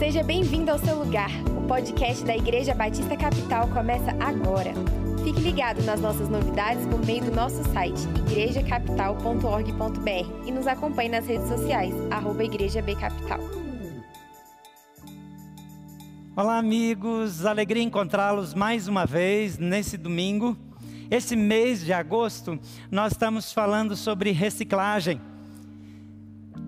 Seja bem-vindo ao seu lugar. O podcast da Igreja Batista Capital começa agora. Fique ligado nas nossas novidades por meio do nosso site igrejacapital.org.br e nos acompanhe nas redes sociais, arroba Igreja B Capital. Olá, amigos. Alegria encontrá-los mais uma vez nesse domingo. Esse mês de agosto, nós estamos falando sobre reciclagem.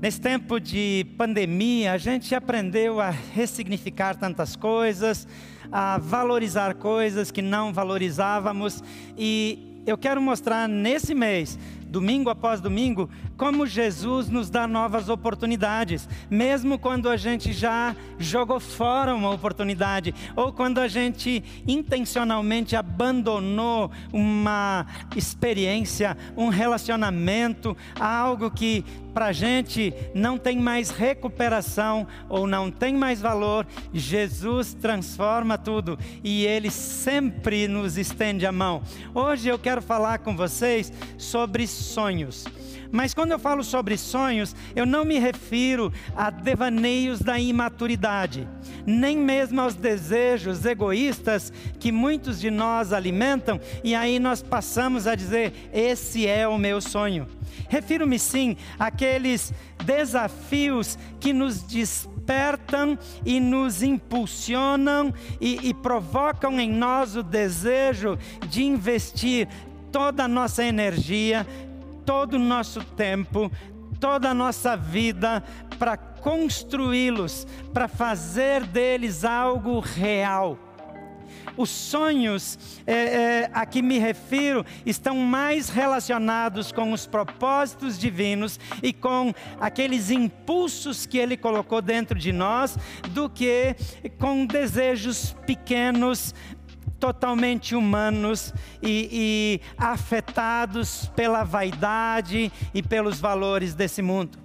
Nesse tempo de pandemia, a gente aprendeu a ressignificar tantas coisas, a valorizar coisas que não valorizávamos, e eu quero mostrar nesse mês domingo após domingo, como Jesus nos dá novas oportunidades, mesmo quando a gente já jogou fora uma oportunidade, ou quando a gente intencionalmente abandonou uma experiência, um relacionamento, algo que para a gente não tem mais recuperação ou não tem mais valor, Jesus transforma tudo e Ele sempre nos estende a mão. Hoje eu quero falar com vocês sobre sonhos. Mas quando eu falo sobre sonhos, eu não me refiro a devaneios da imaturidade, nem mesmo aos desejos egoístas que muitos de nós alimentam e aí nós passamos a dizer: esse é o meu sonho. Refiro-me sim àqueles desafios que nos despertam e nos impulsionam e, e provocam em nós o desejo de investir toda a nossa energia, todo o nosso tempo, toda a nossa vida para construí-los, para fazer deles algo real. Os sonhos é, é, a que me refiro estão mais relacionados com os propósitos divinos e com aqueles impulsos que Ele colocou dentro de nós, do que com desejos pequenos, totalmente humanos e, e afetados pela vaidade e pelos valores desse mundo.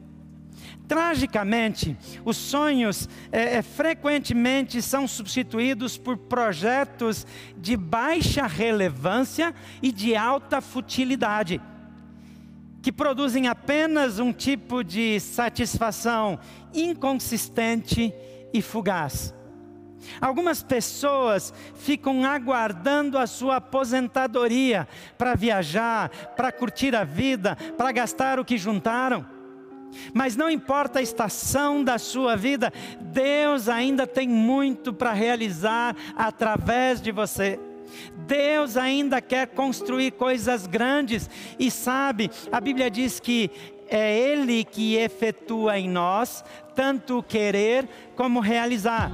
Tragicamente, os sonhos é, é, frequentemente são substituídos por projetos de baixa relevância e de alta futilidade, que produzem apenas um tipo de satisfação inconsistente e fugaz. Algumas pessoas ficam aguardando a sua aposentadoria para viajar, para curtir a vida, para gastar o que juntaram. Mas não importa a estação da sua vida, Deus ainda tem muito para realizar através de você. Deus ainda quer construir coisas grandes e sabe, a Bíblia diz que é Ele que efetua em nós tanto o querer como realizar.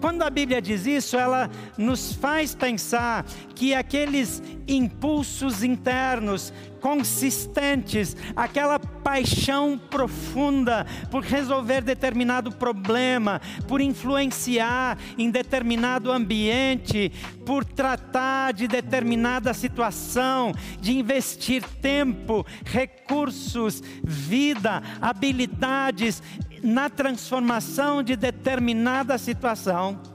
Quando a Bíblia diz isso, ela nos faz pensar que aqueles impulsos internos consistentes, aquela paixão profunda por resolver determinado problema, por influenciar em determinado ambiente, por tratar de determinada situação, de investir tempo, recursos, vida, habilidades na transformação de determinada situação,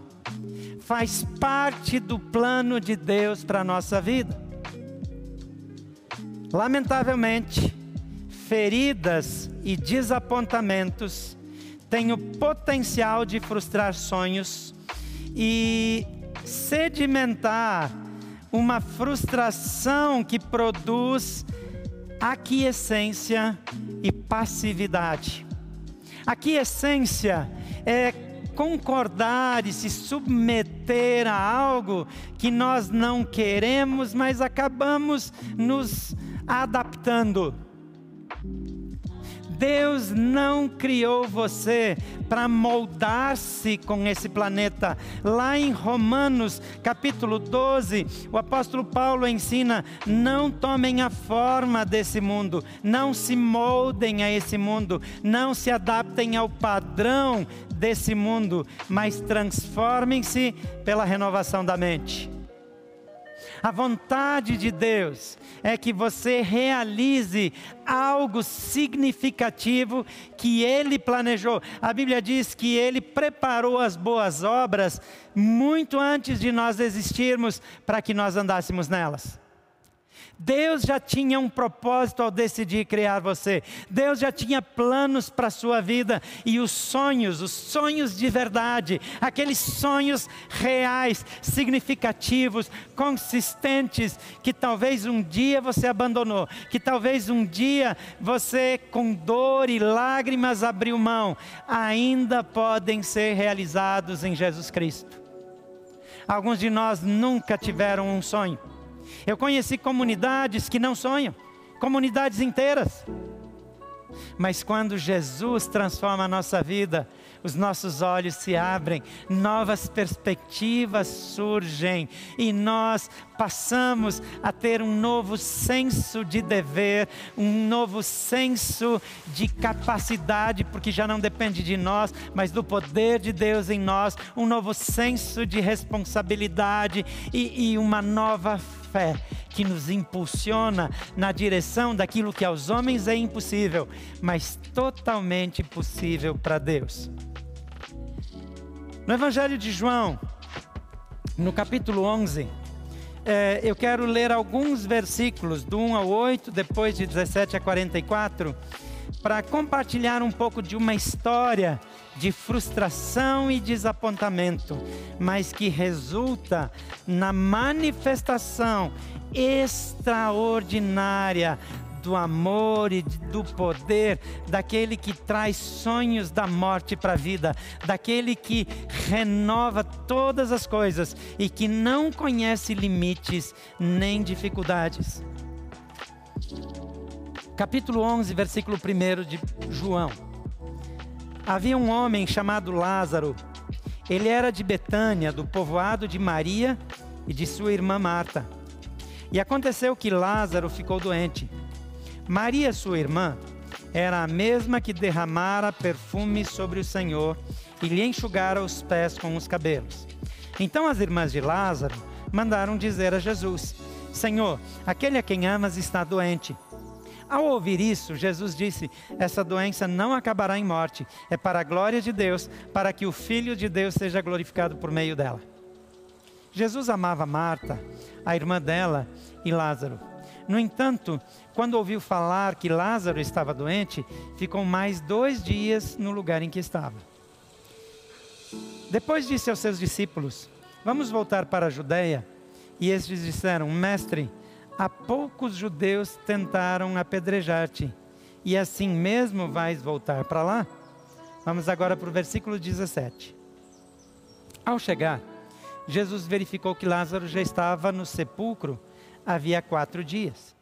faz parte do plano de Deus para a nossa vida. Lamentavelmente, feridas e desapontamentos têm o potencial de frustrar sonhos e sedimentar uma frustração que produz aquiescência e passividade. Aquiescência é concordar e se submeter a algo que nós não queremos, mas acabamos nos adaptando. Deus não criou você para moldar-se com esse planeta. Lá em Romanos, capítulo 12, o apóstolo Paulo ensina: não tomem a forma desse mundo, não se moldem a esse mundo, não se adaptem ao padrão desse mundo, mas transformem-se pela renovação da mente. A vontade de Deus é que você realize algo significativo que Ele planejou. A Bíblia diz que Ele preparou as boas obras muito antes de nós existirmos para que nós andássemos nelas. Deus já tinha um propósito ao decidir criar você. Deus já tinha planos para a sua vida e os sonhos, os sonhos de verdade, aqueles sonhos reais, significativos, consistentes, que talvez um dia você abandonou, que talvez um dia você, com dor e lágrimas, abriu mão, ainda podem ser realizados em Jesus Cristo. Alguns de nós nunca tiveram um sonho eu conheci comunidades que não sonham, comunidades inteiras. Mas quando Jesus transforma a nossa vida, os nossos olhos se abrem, novas perspectivas surgem e nós passamos a ter um novo senso de dever, um novo senso de capacidade, porque já não depende de nós, mas do poder de Deus em nós, um novo senso de responsabilidade e, e uma nova fé que nos impulsiona na direção daquilo que aos homens é impossível, mas totalmente possível para Deus. No Evangelho de João, no capítulo 11, é, eu quero ler alguns versículos, do 1 ao 8, depois de 17 a 44, para compartilhar um pouco de uma história de frustração e desapontamento, mas que resulta na manifestação extraordinária do amor e do poder daquele que traz sonhos da morte para a vida, daquele que renova todas as coisas e que não conhece limites nem dificuldades. Capítulo 11, versículo 1 de João. Havia um homem chamado Lázaro. Ele era de Betânia, do povoado de Maria e de sua irmã Marta. E aconteceu que Lázaro ficou doente. Maria, sua irmã, era a mesma que derramara perfume sobre o Senhor e lhe enxugara os pés com os cabelos. Então as irmãs de Lázaro mandaram dizer a Jesus: Senhor, aquele a quem amas está doente. Ao ouvir isso, Jesus disse: Essa doença não acabará em morte, é para a glória de Deus, para que o Filho de Deus seja glorificado por meio dela. Jesus amava Marta, a irmã dela e Lázaro. No entanto, quando ouviu falar que Lázaro estava doente, ficou mais dois dias no lugar em que estava. Depois disse aos seus discípulos: Vamos voltar para a Judéia. E estes disseram: Mestre, há poucos judeus tentaram apedrejar-te, e assim mesmo vais voltar para lá? Vamos agora para o versículo 17. Ao chegar, Jesus verificou que Lázaro já estava no sepulcro havia quatro dias.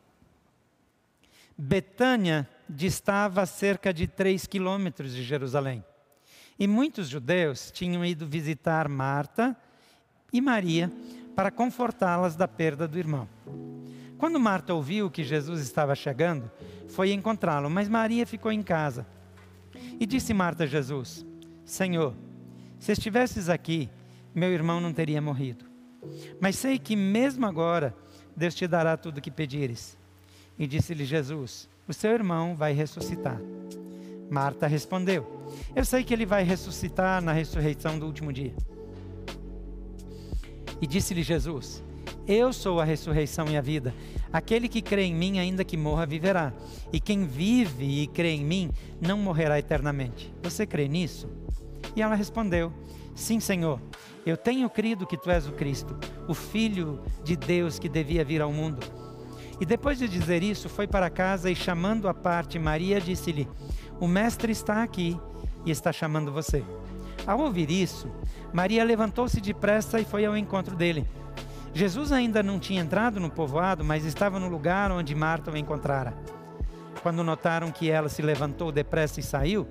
Betânia distava cerca de três quilômetros de Jerusalém. E muitos judeus tinham ido visitar Marta e Maria para confortá-las da perda do irmão. Quando Marta ouviu que Jesus estava chegando, foi encontrá-lo, mas Maria ficou em casa. E disse Marta a Jesus: Senhor, se estivesses aqui, meu irmão não teria morrido. Mas sei que mesmo agora Deus te dará tudo o que pedires. E disse-lhe Jesus: O seu irmão vai ressuscitar. Marta respondeu: Eu sei que ele vai ressuscitar na ressurreição do último dia. E disse-lhe Jesus: Eu sou a ressurreição e a vida. Aquele que crê em mim, ainda que morra, viverá. E quem vive e crê em mim, não morrerá eternamente. Você crê nisso? E ela respondeu: Sim, Senhor. Eu tenho crido que tu és o Cristo, o Filho de Deus que devia vir ao mundo. E depois de dizer isso, foi para casa e, chamando à parte Maria, disse-lhe: O Mestre está aqui e está chamando você. Ao ouvir isso, Maria levantou-se depressa e foi ao encontro dele. Jesus ainda não tinha entrado no povoado, mas estava no lugar onde Marta o encontrara. Quando notaram que ela se levantou depressa e saiu,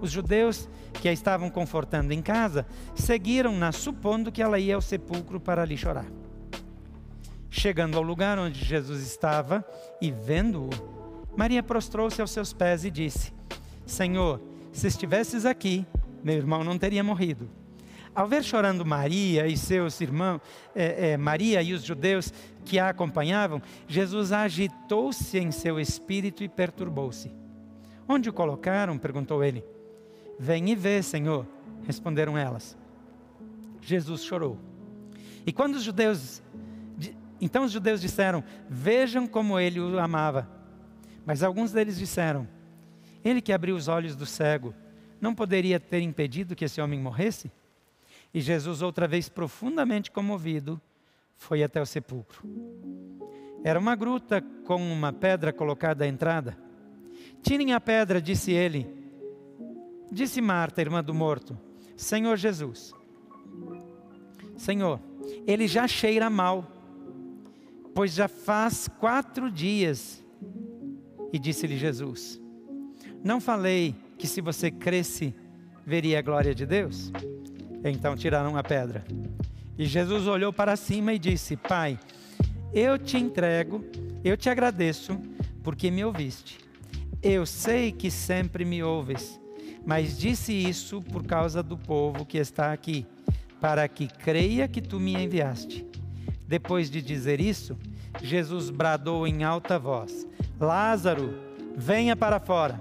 os judeus que a estavam confortando em casa seguiram-na, supondo que ela ia ao sepulcro para ali chorar. Chegando ao lugar onde Jesus estava e vendo-o, Maria prostrou-se aos seus pés e disse: Senhor, se estivesses aqui, meu irmão não teria morrido. Ao ver chorando Maria e seus irmãos, é, é, Maria e os judeus que a acompanhavam, Jesus agitou-se em seu espírito e perturbou-se. Onde o colocaram? perguntou ele. Vem e vê, Senhor, responderam elas. Jesus chorou. E quando os judeus Então os judeus disseram: Vejam como ele o amava. Mas alguns deles disseram: Ele que abriu os olhos do cego, não poderia ter impedido que esse homem morresse? E Jesus, outra vez profundamente comovido, foi até o sepulcro. Era uma gruta com uma pedra colocada à entrada. Tirem a pedra, disse ele. Disse Marta, irmã do morto: Senhor Jesus, Senhor, ele já cheira mal, pois já faz quatro dias. E disse-lhe Jesus: Não falei que se você cresce, veria a glória de Deus? Então tiraram a pedra. E Jesus olhou para cima e disse: Pai, eu te entrego, eu te agradeço, porque me ouviste. Eu sei que sempre me ouves, mas disse isso por causa do povo que está aqui, para que creia que tu me enviaste. Depois de dizer isso, Jesus bradou em alta voz: Lázaro, venha para fora.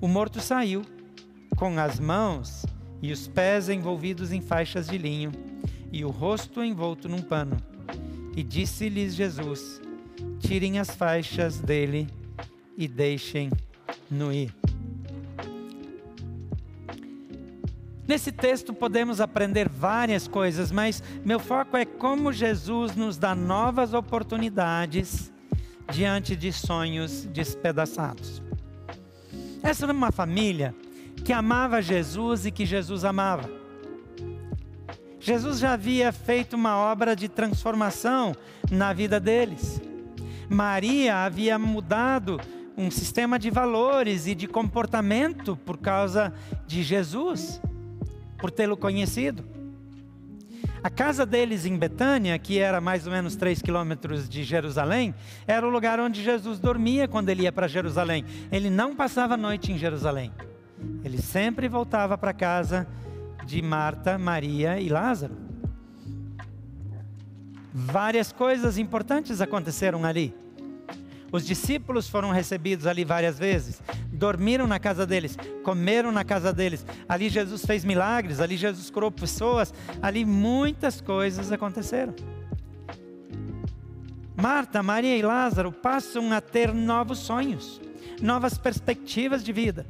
O morto saiu, com as mãos e os pés envolvidos em faixas de linho, e o rosto envolto num pano. E disse-lhes Jesus: Tirem as faixas dele e deixem-no ir. Nesse texto podemos aprender várias coisas, mas meu foco é como Jesus nos dá novas oportunidades diante de sonhos despedaçados. Essa era uma família que amava Jesus e que Jesus amava. Jesus já havia feito uma obra de transformação na vida deles. Maria havia mudado um sistema de valores e de comportamento por causa de Jesus, por tê-lo conhecido. A casa deles em Betânia, que era mais ou menos 3 quilômetros de Jerusalém, era o lugar onde Jesus dormia quando ele ia para Jerusalém. Ele não passava a noite em Jerusalém. Ele sempre voltava para casa de Marta, Maria e Lázaro. Várias coisas importantes aconteceram ali. Os discípulos foram recebidos ali várias vezes, dormiram na casa deles, comeram na casa deles. Ali Jesus fez milagres, ali Jesus curou pessoas, ali muitas coisas aconteceram. Marta, Maria e Lázaro passam a ter novos sonhos, novas perspectivas de vida.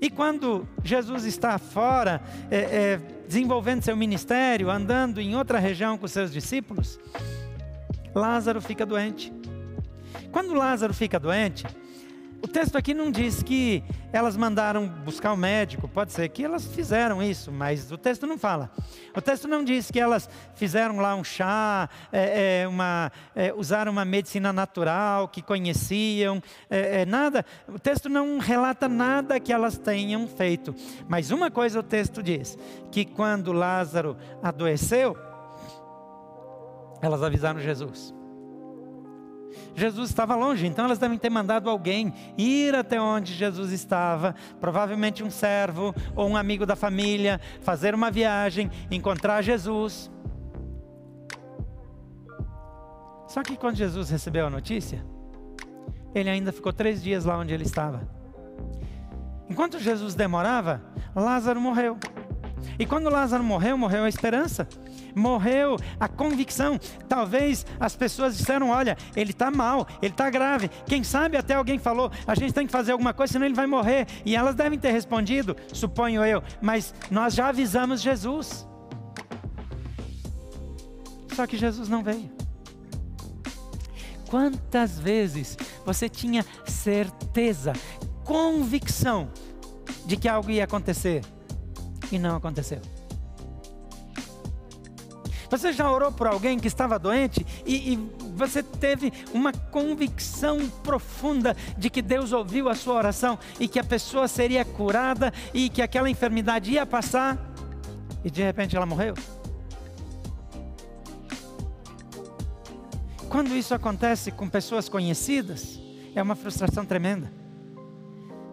E quando Jesus está fora, é, é, desenvolvendo seu ministério, andando em outra região com seus discípulos, Lázaro fica doente. Quando Lázaro fica doente, o texto aqui não diz que elas mandaram buscar o um médico, pode ser que elas fizeram isso, mas o texto não fala. O texto não diz que elas fizeram lá um chá, é, é, uma, é, usaram uma medicina natural que conheciam, é, é, nada. O texto não relata nada que elas tenham feito. Mas uma coisa o texto diz: que quando Lázaro adoeceu, elas avisaram Jesus. Jesus estava longe, então elas devem ter mandado alguém ir até onde Jesus estava, provavelmente um servo ou um amigo da família, fazer uma viagem, encontrar Jesus. Só que quando Jesus recebeu a notícia, ele ainda ficou três dias lá onde ele estava. Enquanto Jesus demorava, Lázaro morreu. E quando Lázaro morreu, morreu a esperança morreu a convicção. Talvez as pessoas disseram: olha, ele está mal, ele está grave. Quem sabe até alguém falou: a gente tem que fazer alguma coisa, senão ele vai morrer. E elas devem ter respondido, suponho eu, mas nós já avisamos Jesus. Só que Jesus não veio. Quantas vezes você tinha certeza, convicção de que algo ia acontecer e não aconteceu? Você já orou por alguém que estava doente e, e você teve uma convicção profunda de que Deus ouviu a sua oração e que a pessoa seria curada e que aquela enfermidade ia passar e de repente ela morreu? Quando isso acontece com pessoas conhecidas, é uma frustração tremenda.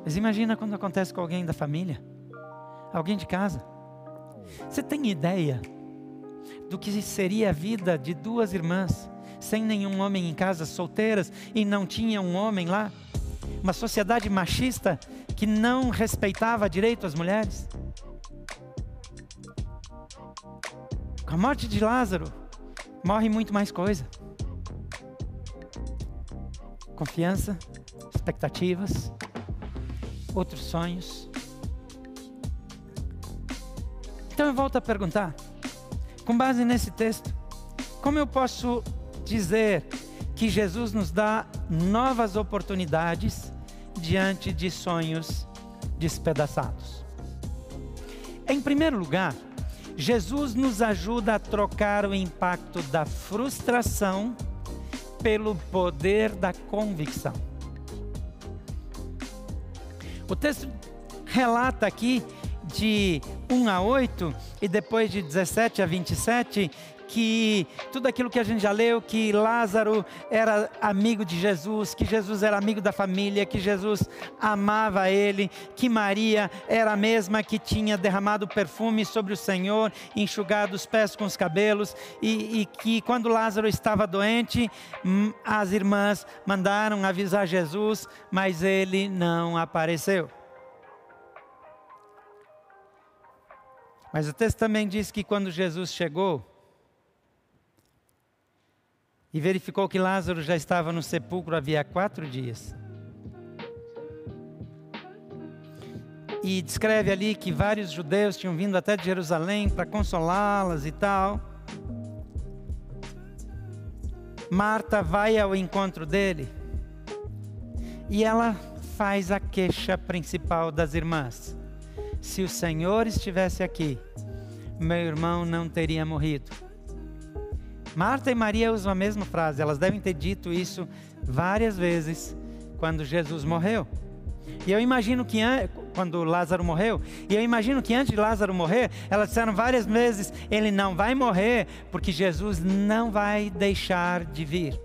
Mas imagina quando acontece com alguém da família, alguém de casa. Você tem ideia do que seria a vida de duas irmãs, sem nenhum homem em casa, solteiras, e não tinha um homem lá. Uma sociedade machista que não respeitava direito às mulheres. Com a morte de Lázaro, morre muito mais coisa. Confiança, expectativas, outros sonhos. Então eu volto a perguntar, com base nesse texto, como eu posso dizer que Jesus nos dá novas oportunidades diante de sonhos despedaçados? Em primeiro lugar, Jesus nos ajuda a trocar o impacto da frustração pelo poder da convicção. O texto relata aqui de 1 a 8 e depois de 17 a 27 que tudo aquilo que a gente já leu, que Lázaro era amigo de Jesus, que Jesus era amigo da família, que Jesus amava ele, que Maria era a mesma que tinha derramado perfume sobre o Senhor, enxugado os pés com os cabelos, e, e que quando Lázaro estava doente, hum, as irmãs mandaram avisar Jesus, mas ele não apareceu. Mas o texto também diz que quando Jesus chegou e verificou que Lázaro já estava no sepulcro havia quatro dias. E descreve ali que vários judeus tinham vindo até de Jerusalém para consolá-las e tal. Marta vai ao encontro dele e ela faz a queixa principal das irmãs. Se o Senhor estivesse aqui, meu irmão não teria morrido. Marta e Maria usam a mesma frase, elas devem ter dito isso várias vezes quando Jesus morreu. E eu imagino que quando Lázaro morreu, e eu imagino que antes de Lázaro morrer, elas disseram várias vezes: ele não vai morrer, porque Jesus não vai deixar de vir.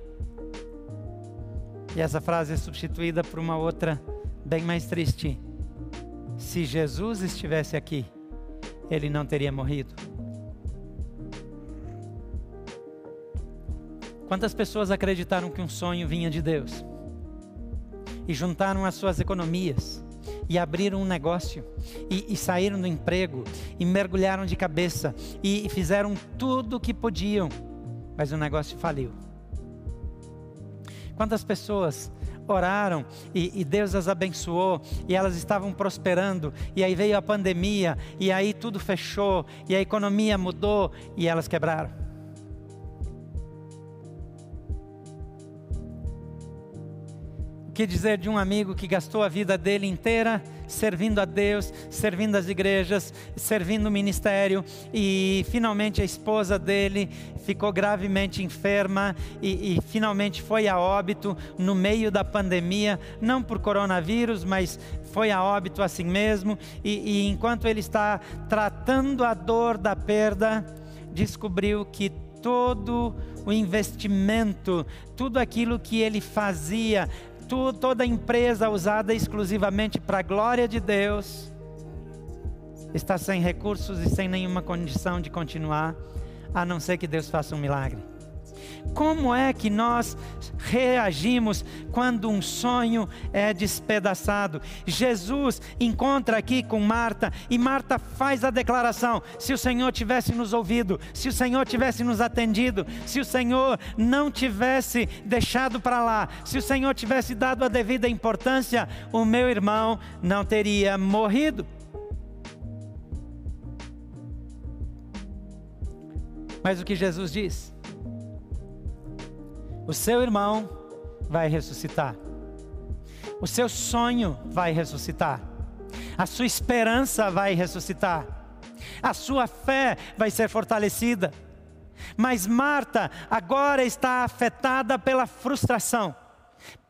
E essa frase é substituída por uma outra bem mais triste. Se Jesus estivesse aqui, ele não teria morrido. Quantas pessoas acreditaram que um sonho vinha de Deus? E juntaram as suas economias, e abriram um negócio, e, e saíram do emprego, e mergulharam de cabeça, e, e fizeram tudo o que podiam, mas o negócio faliu. Quantas pessoas oraram e, e, Deus as abençoou e elas estavam prosperando. E aí veio a pandemia e aí tudo fechou e a economia mudou e elas quebraram. Que dizer de um amigo que gastou a vida dele inteira servindo a Deus, servindo as igrejas, servindo o ministério e finalmente a esposa dele ficou gravemente enferma e, e finalmente foi a óbito no meio da pandemia, não por coronavírus, mas foi a óbito assim mesmo. E, e enquanto ele está tratando a dor da perda, descobriu que todo o investimento, tudo aquilo que ele fazia, tu, toda empresa usada exclusivamente para a glória de Deus está sem recursos e sem nenhuma condição de continuar, a não ser que Deus faça um milagre. Como é que nós reagimos quando um sonho é despedaçado? Jesus encontra aqui com Marta e Marta faz a declaração: se o Senhor tivesse nos ouvido, se o Senhor tivesse nos atendido, se o Senhor não tivesse deixado para lá, se o Senhor tivesse dado a devida importância, o meu irmão não teria morrido. Mas o que Jesus diz? O seu irmão vai ressuscitar. O seu sonho vai ressuscitar. A sua esperança vai ressuscitar. A sua fé vai ser fortalecida. Mas Marta agora está afetada pela frustração,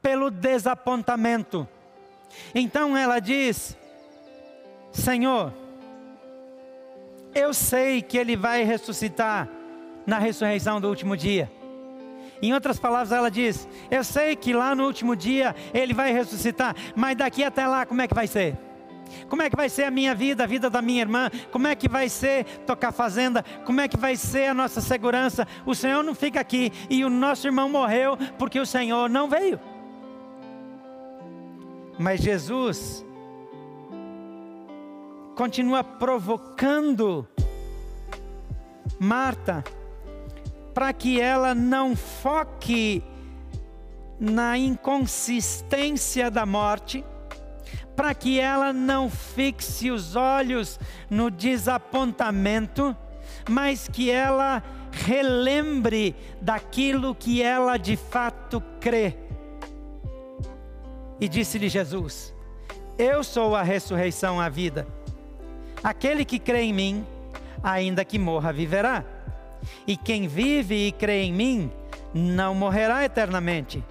pelo desapontamento. Então ela diz: Senhor, eu sei que ele vai ressuscitar na ressurreição do último dia. Em outras palavras, ela diz: Eu sei que lá no último dia ele vai ressuscitar, mas daqui até lá, como é que vai ser? Como é que vai ser a minha vida, a vida da minha irmã? Como é que vai ser tocar fazenda? Como é que vai ser a nossa segurança? O Senhor não fica aqui e o nosso irmão morreu porque o Senhor não veio. Mas Jesus continua provocando Marta para que ela não foque na inconsistência da morte, para que ela não fixe os olhos no desapontamento, mas que ela relembre daquilo que ela de fato crê. E disse-lhe Jesus: Eu sou a ressurreição, a vida. Aquele que crê em mim, ainda que morra, viverá. E quem vive e crê em mim, não morrerá eternamente.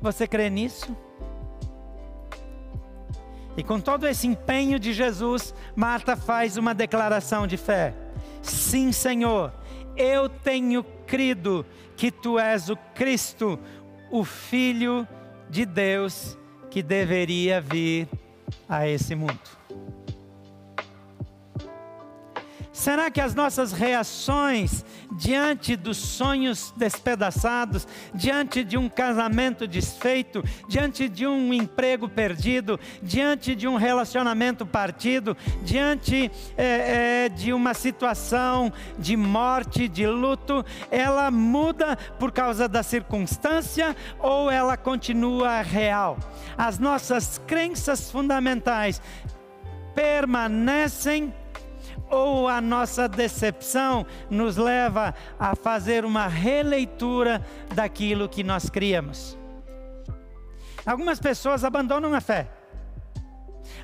Você crê nisso? E com todo esse empenho de Jesus, Marta faz uma declaração de fé: Sim, Senhor, eu tenho crido que tu és o Cristo, o Filho de Deus que deveria vir a esse mundo. Será que as nossas reações diante dos sonhos despedaçados, diante de um casamento desfeito, diante de um emprego perdido, diante de um relacionamento partido, diante é, é, de uma situação de morte, de luto, ela muda por causa da circunstância ou ela continua real? As nossas crenças fundamentais permanecem ou a nossa decepção nos leva a fazer uma releitura daquilo que nós criamos. Algumas pessoas abandonam a fé.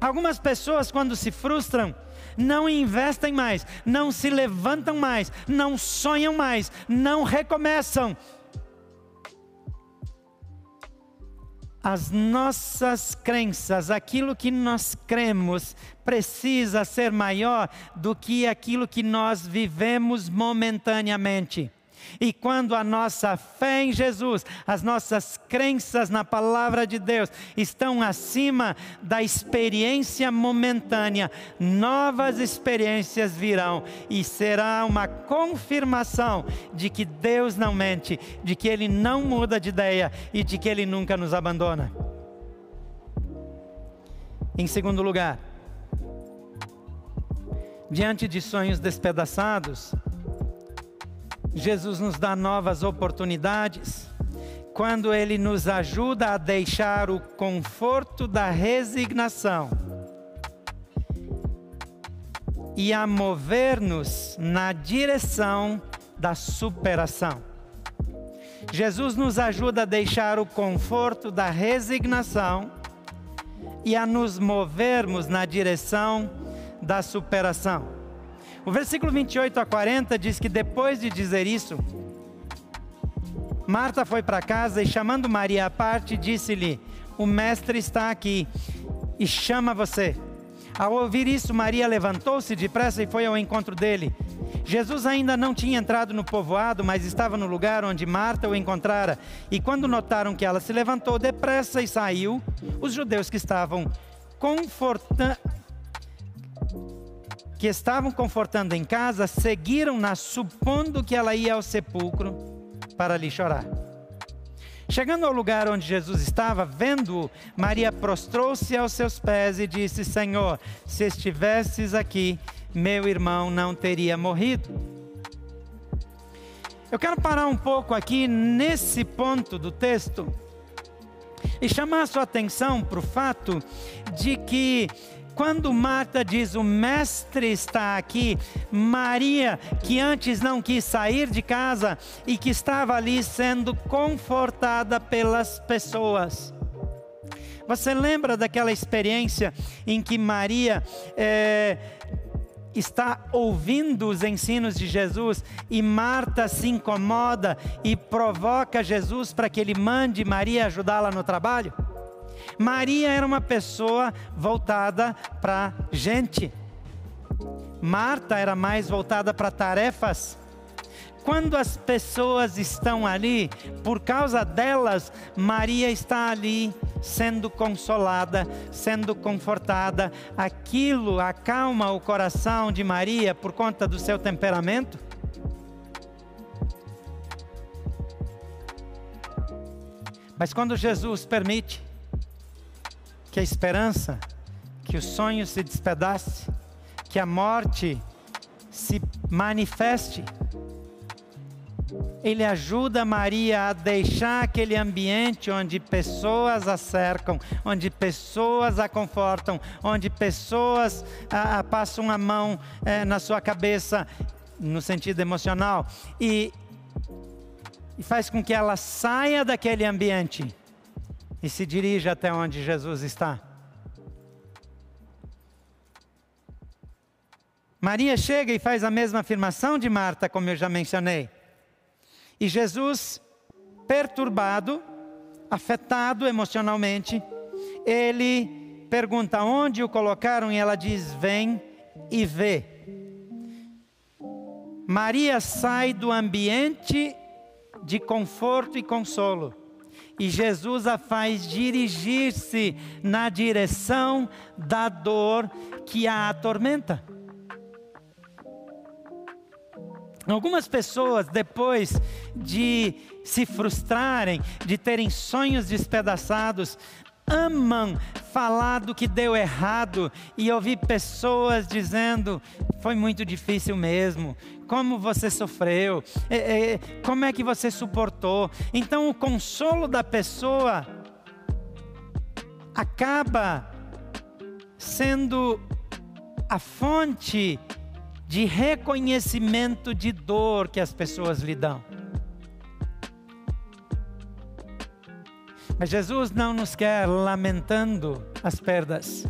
Algumas pessoas, quando se frustram, não investem mais, não se levantam mais, não sonham mais, não recomeçam, as nossas crenças, aquilo que nós cremos, precisa ser maior do que aquilo que nós vivemos momentaneamente. E quando a nossa fé em Jesus, as nossas crenças na palavra de Deus estão acima da experiência momentânea, novas experiências virão e será uma confirmação de que Deus não mente, de que Ele não muda de ideia e de que Ele nunca nos abandona. Em segundo lugar, diante de sonhos despedaçados, Jesus nos dá novas oportunidades quando Ele nos ajuda a deixar o conforto da resignação e a mover-nos na direção da superação. Jesus nos ajuda a deixar o conforto da resignação e a nos movermos na direção da superação. O versículo 28 a 40 diz que depois de dizer isso, Marta foi para casa e chamando Maria à parte, disse-lhe: O mestre está aqui e chama você. Ao ouvir isso, Maria levantou-se depressa e foi ao encontro dele. Jesus ainda não tinha entrado no povoado, mas estava no lugar onde Marta o encontrara. E quando notaram que ela se levantou depressa e saiu, os judeus que estavam confortando que estavam confortando em casa seguiram-na, supondo que ela ia ao sepulcro para lhe chorar. Chegando ao lugar onde Jesus estava, vendo-o, Maria prostrou-se aos seus pés e disse: Senhor, se estivesses aqui, meu irmão não teria morrido. Eu quero parar um pouco aqui nesse ponto do texto e chamar a sua atenção para o fato de que quando Marta diz o mestre está aqui, Maria, que antes não quis sair de casa e que estava ali sendo confortada pelas pessoas. Você lembra daquela experiência em que Maria é, está ouvindo os ensinos de Jesus e Marta se incomoda e provoca Jesus para que ele mande Maria ajudá-la no trabalho? Maria era uma pessoa voltada para gente. Marta era mais voltada para tarefas. Quando as pessoas estão ali, por causa delas, Maria está ali sendo consolada, sendo confortada. Aquilo acalma o coração de Maria por conta do seu temperamento? Mas quando Jesus permite que a esperança, que o sonho se despedace, que a morte se manifeste. ele ajuda Maria a deixar aquele ambiente onde pessoas a cercam, onde pessoas a confortam, onde pessoas a, a passam a mão é, na sua cabeça, no sentido emocional, e, e faz com que ela saia daquele ambiente e se dirija até onde Jesus está. Maria chega e faz a mesma afirmação de Marta, como eu já mencionei. E Jesus, perturbado, afetado emocionalmente, ele pergunta onde o colocaram e ela diz: Vem e vê. Maria sai do ambiente de conforto e consolo. E Jesus a faz dirigir-se na direção da dor que a atormenta. Algumas pessoas, depois de se frustrarem, de terem sonhos despedaçados, amam falar do que deu errado e ouvir pessoas dizendo: foi muito difícil mesmo, como você sofreu, é, é, como é que você suportou. Então, o consolo da pessoa acaba sendo a fonte de reconhecimento de dor que as pessoas lhe dão. Mas Jesus não nos quer lamentando as perdas.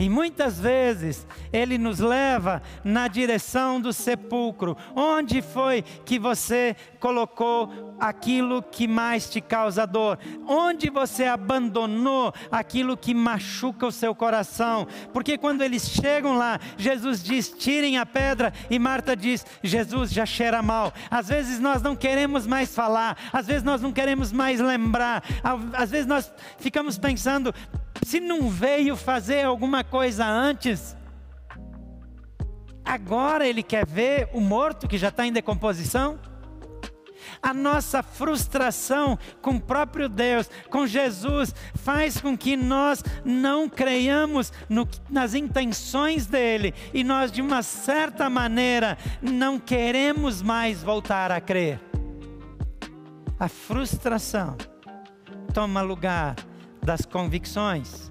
E muitas vezes ele nos leva na direção do sepulcro. Onde foi que você colocou aquilo que mais te causa dor? Onde você abandonou aquilo que machuca o seu coração? Porque quando eles chegam lá, Jesus diz: tirem a pedra, e Marta diz: Jesus já cheira mal. Às vezes nós não queremos mais falar, às vezes nós não queremos mais lembrar, às vezes nós ficamos pensando: se não veio fazer alguma coisa antes, agora ele quer ver o morto que já está em decomposição? A nossa frustração com o próprio Deus, com Jesus, faz com que nós não creiamos no, nas intenções dele e nós, de uma certa maneira, não queremos mais voltar a crer. A frustração toma lugar das convicções.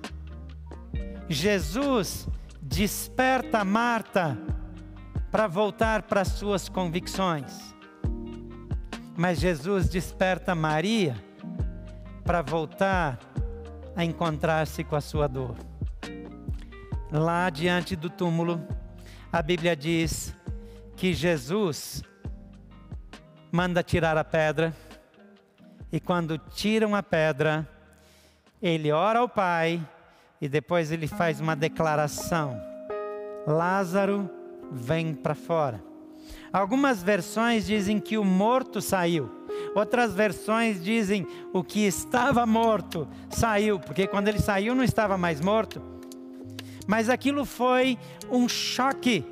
Jesus desperta Marta para voltar para suas convicções. Mas Jesus desperta Maria para voltar a encontrar-se com a sua dor. Lá diante do túmulo, a Bíblia diz que Jesus manda tirar a pedra, e quando tiram a pedra, ele ora ao Pai e depois ele faz uma declaração: Lázaro, vem para fora. Algumas versões dizem que o morto saiu. Outras versões dizem o que estava morto saiu, porque quando ele saiu não estava mais morto. Mas aquilo foi um choque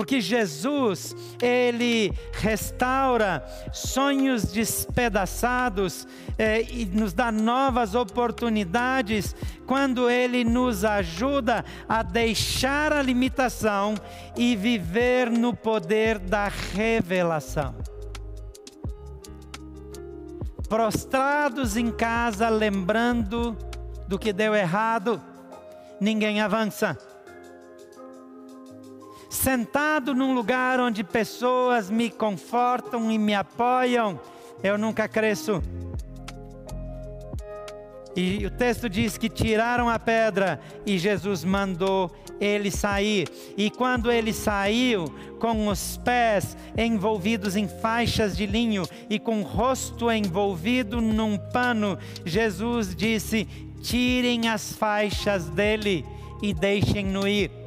porque Jesus, Ele restaura sonhos despedaçados eh, e nos dá novas oportunidades quando Ele nos ajuda a deixar a limitação e viver no poder da revelação. Prostrados em casa, lembrando do que deu errado, ninguém avança sentado num lugar onde pessoas me confortam e me apoiam, eu nunca cresço. E o texto diz que tiraram a pedra e Jesus mandou ele sair. E quando ele saiu, com os pés envolvidos em faixas de linho e com o rosto envolvido num pano, Jesus disse: Tirem as faixas dele e deixem-no ir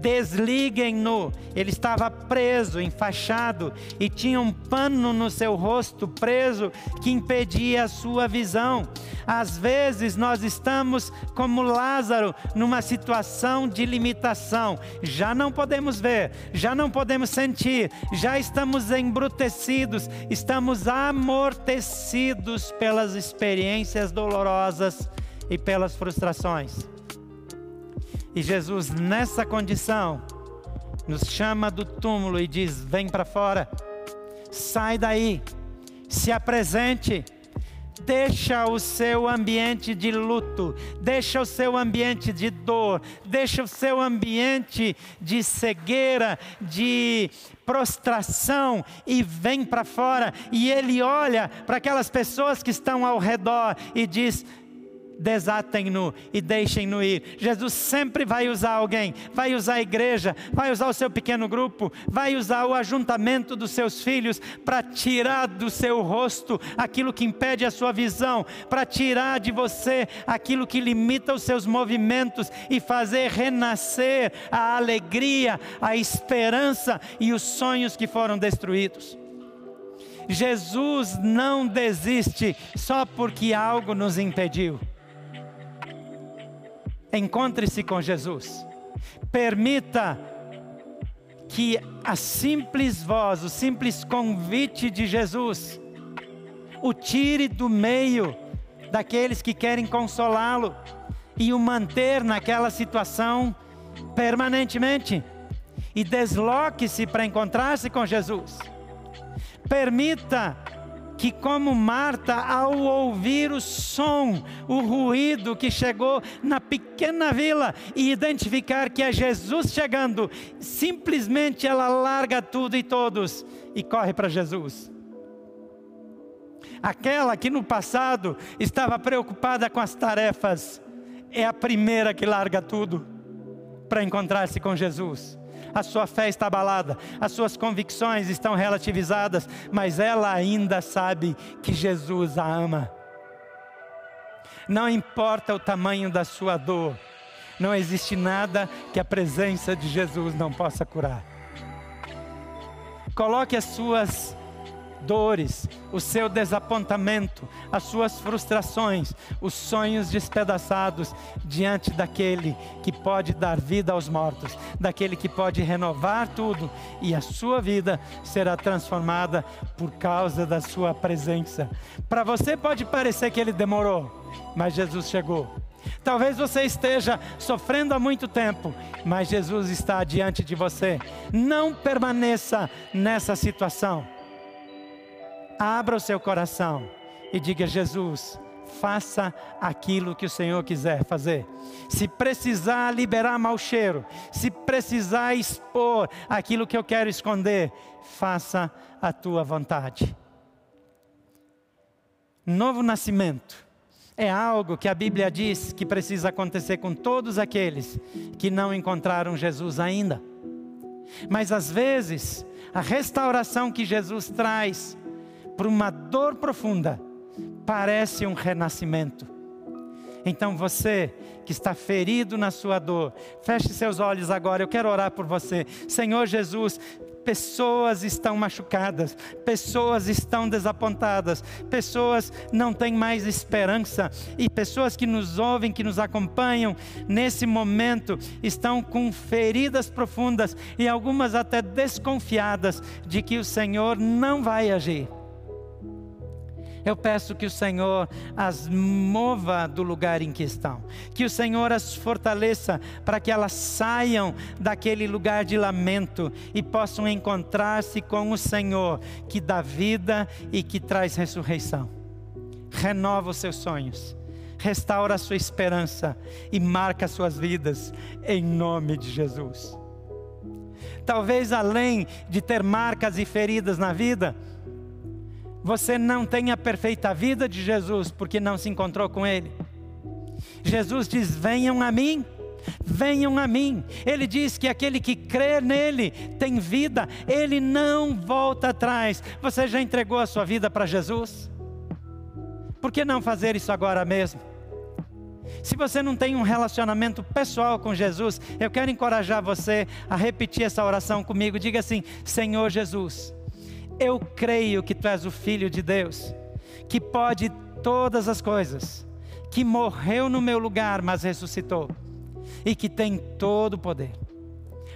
desliguem-no. Ele estava preso, enfaixado e tinha um pano no seu rosto preso que impedia a sua visão. Às vezes nós estamos como Lázaro numa situação de limitação. Já não podemos ver, já não podemos sentir, já estamos embrutecidos, estamos amortecidos pelas experiências dolorosas e pelas frustrações. E Jesus, nessa condição, nos chama do túmulo e diz: vem para fora, sai daí, se apresente deixa o seu ambiente de luto, deixa o seu ambiente de dor, deixa o seu ambiente de cegueira, de prostração e vem para fora. E ele olha para aquelas pessoas que estão ao redor e diz: desatem-no e deixem-no ir. Jesus sempre vai usar alguém, vai usar a igreja, vai usar o seu pequeno grupo, vai usar o ajuntamento dos seus filhos para tirar do seu rosto aquilo que impede a sua visão, para tirar de você aquilo que limita os seus movimentos e fazer renascer a alegria, a esperança e os sonhos que foram destruídos. Jesus não desiste só porque algo nos impediu. Encontre-se com Jesus. Permita que a simples voz, o simples convite de Jesus, o tire do meio daqueles que querem consolá-lo e o manter naquela situação permanentemente. E desloque-se para encontrar-se com Jesus. Permita que, como Marta, ao ouvir o som, o ruído que chegou na pequena vila e identificar que é Jesus chegando, simplesmente ela larga tudo e todos e corre para Jesus. Aquela que no passado estava preocupada com as tarefas, é a primeira que larga tudo para encontrar-se com Jesus a sua fé está abalada, as suas convicções estão relativizadas, mas ela ainda sabe que Jesus a ama. Não importa o tamanho da sua dor, não existe nada que a presença de Jesus não possa curar. Coloque as suas dores, o seu desapontamento, as suas frustrações, os sonhos despedaçados diante daquele que pode dar vida aos mortos, daquele que pode renovar tudo e a sua vida será transformada por causa da sua presença. Para você pode parecer que ele demorou, mas Jesus chegou. Talvez você esteja sofrendo há muito tempo, mas Jesus está diante de você. Não permaneça nessa situação abra o seu coração e diga: Jesus, faça aquilo que o Senhor quiser fazer. Se precisar liberar mau cheiro, se precisar expor aquilo que eu quero esconder, faça a tua vontade. Novo nascimento é algo que a Bíblia diz que precisa acontecer com todos aqueles que não encontraram Jesus ainda. Mas às vezes, a restauração que Jesus traz por uma dor profunda, parece um renascimento. Então você que está ferido na sua dor, feche seus olhos agora, eu quero orar por você. Senhor Jesus, pessoas estão machucadas, pessoas estão desapontadas, pessoas não têm mais esperança e pessoas que nos ouvem, que nos acompanham nesse momento estão com feridas profundas e algumas até desconfiadas de que o Senhor não vai agir. Eu peço que o Senhor as mova do lugar em que estão, que o Senhor as fortaleça para que elas saiam daquele lugar de lamento e possam encontrar-se com o Senhor que dá vida e que traz ressurreição. Renova os seus sonhos, restaura a sua esperança e marca as suas vidas em nome de Jesus. Talvez além de ter marcas e feridas na vida, você não tem a perfeita vida de Jesus porque não se encontrou com Ele. Jesus diz: Venham a mim, venham a mim. Ele diz que aquele que crê nele tem vida, ele não volta atrás. Você já entregou a sua vida para Jesus? Por que não fazer isso agora mesmo? Se você não tem um relacionamento pessoal com Jesus, eu quero encorajar você a repetir essa oração comigo. Diga assim: Senhor Jesus eu creio que tu és o Filho de Deus, que pode todas as coisas, que morreu no meu lugar, mas ressuscitou, e que tem todo o poder.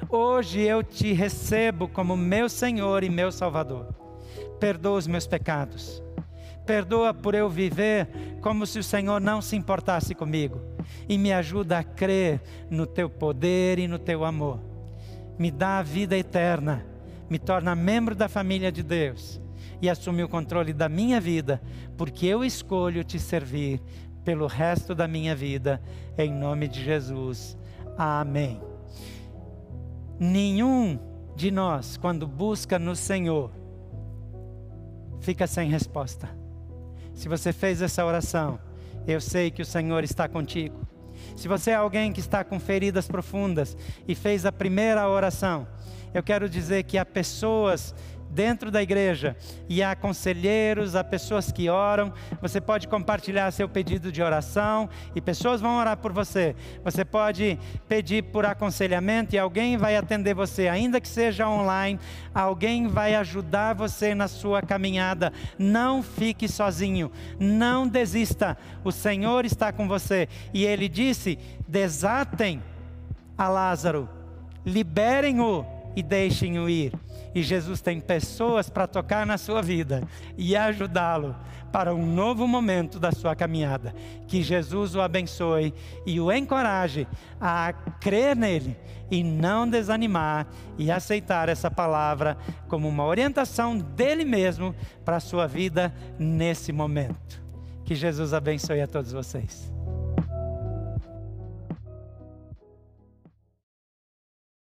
Hoje eu te recebo como meu Senhor e meu Salvador. Perdoa os meus pecados. Perdoa por eu viver como se o Senhor não se importasse comigo. E me ajuda a crer no teu poder e no teu amor. me dá a vida eterna, me torna membro da família de Deus e assume o controle da minha vida, porque eu escolho te servir pelo resto da minha vida, em nome de Jesus. Amém. Nenhum de nós, quando busca no Senhor, fica sem resposta. Se você fez essa oração, eu sei que o Senhor está contigo. Se você é alguém que está com feridas profundas e fez a primeira oração, eu quero dizer que há pessoas dentro da igreja e há conselheiros, há pessoas que oram. Você pode compartilhar seu pedido de oração e pessoas vão orar por você. Você pode pedir por aconselhamento e alguém vai atender você, ainda que seja online. Alguém vai ajudar você na sua caminhada. Não fique sozinho, não desista. O Senhor está com você e ele disse: desatem a Lázaro, liberem-o e deixem-o ir. E Jesus tem pessoas para tocar na sua vida e ajudá-lo para um novo momento da sua caminhada. Que Jesus o abençoe e o encoraje a crer nele e não desanimar e aceitar essa palavra como uma orientação dele mesmo para a sua vida nesse momento. Que Jesus abençoe a todos vocês.